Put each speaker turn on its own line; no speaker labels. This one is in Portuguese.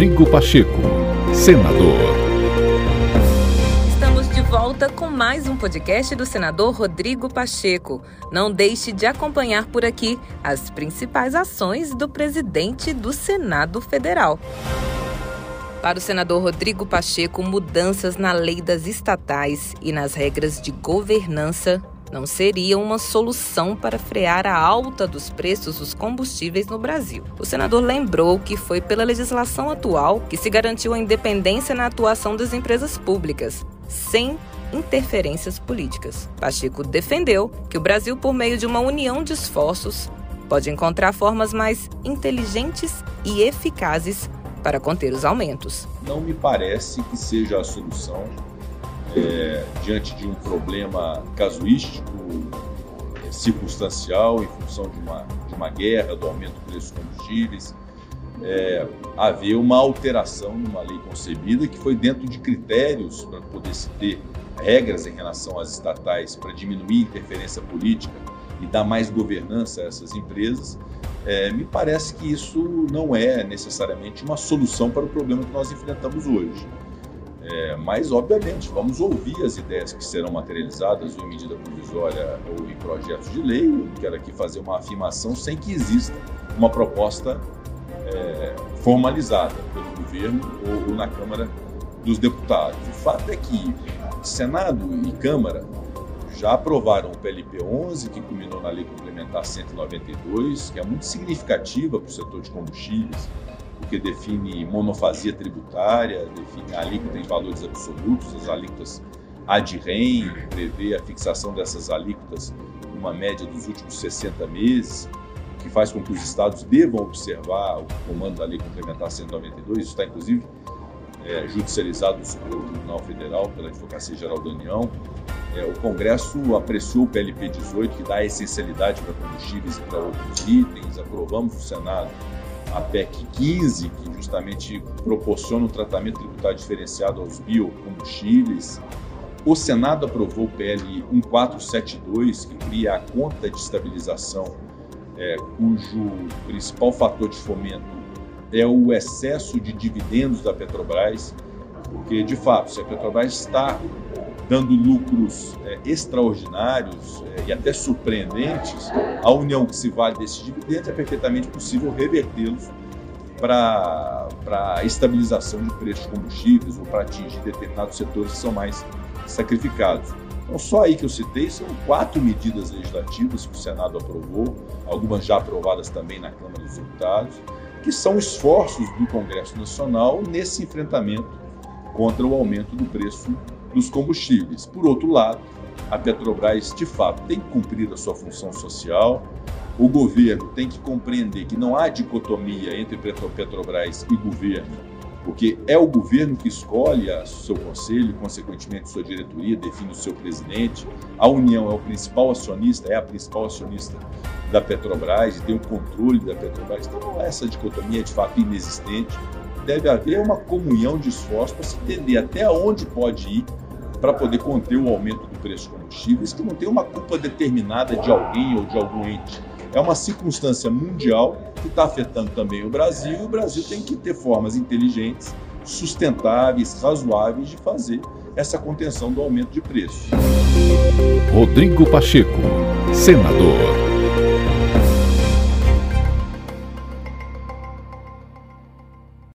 Rodrigo Pacheco, senador.
Estamos de volta com mais um podcast do senador Rodrigo Pacheco. Não deixe de acompanhar por aqui as principais ações do presidente do Senado Federal. Para o senador Rodrigo Pacheco, mudanças na lei das estatais e nas regras de governança não seria uma solução para frear a alta dos preços dos combustíveis no Brasil. O senador lembrou que foi pela legislação atual que se garantiu a independência na atuação das empresas públicas, sem interferências políticas. Pacheco defendeu que o Brasil, por meio de uma união de esforços, pode encontrar formas mais inteligentes e eficazes para conter os aumentos.
Não me parece que seja a solução é, diante de um problema casuístico, é, circunstancial, em função de uma, de uma guerra, do aumento do preço dos combustíveis, é, haver uma alteração numa lei concebida que foi dentro de critérios para poder se ter regras em relação às estatais para diminuir a interferência política e dar mais governança a essas empresas, é, me parece que isso não é necessariamente uma solução para o problema que nós enfrentamos hoje. É, mas, obviamente, vamos ouvir as ideias que serão materializadas ou em medida provisória ou em projetos de lei. Eu quero aqui fazer uma afirmação sem que exista uma proposta é, formalizada pelo governo ou, ou na Câmara dos Deputados. O fato é que Senado e Câmara já aprovaram o PLP 11, que culminou na Lei Complementar 192, que é muito significativa para o setor de combustíveis, porque define monofasia tributária, define alíquota em valores absolutos, as alíquotas ad-rem, prevê a fixação dessas alíquotas numa média dos últimos 60 meses, que faz com que os estados devam observar o comando da Lei Complementar 192, isso está inclusive é, judicializado no Supremo Tribunal Federal pela Advocacia Geral da União. É, o Congresso apreciou o PLP 18, que dá essencialidade para combustíveis e para outros itens, aprovamos no Senado a PEC 15, que justamente proporciona um tratamento tributário diferenciado aos biocombustíveis. O Senado aprovou o PL 1472, que cria a conta de estabilização, é, cujo principal fator de fomento é o excesso de dividendos da Petrobras, porque, de fato, se a Petrobras está dando lucros é, extraordinários é, e até surpreendentes, a união que se vale desses dividendos é perfeitamente possível revertê-los para a estabilização de preços de combustíveis ou para atingir determinados setores que são mais sacrificados. Então, só aí que eu citei são quatro medidas legislativas que o Senado aprovou, algumas já aprovadas também na Câmara dos Deputados, que são esforços do Congresso Nacional nesse enfrentamento contra o aumento do preço dos combustíveis. Por outro lado, a Petrobras, de fato, tem que cumprir a sua função social. O governo tem que compreender que não há dicotomia entre Petrobras e governo, porque é o governo que escolhe o seu conselho, consequentemente sua diretoria, define o seu presidente. A União é o principal acionista, é a principal acionista da Petrobras e tem o controle da Petrobras. Então, essa dicotomia é de fato inexistente. Deve haver uma comunhão de esforços para se entender até onde pode ir para poder conter o aumento do preço dos combustíveis, que não tem uma culpa determinada de alguém ou de algum ente. É uma circunstância mundial que está afetando também o Brasil, e o Brasil tem que ter formas inteligentes, sustentáveis, razoáveis de fazer essa contenção do aumento de preços.
Rodrigo Pacheco, senador.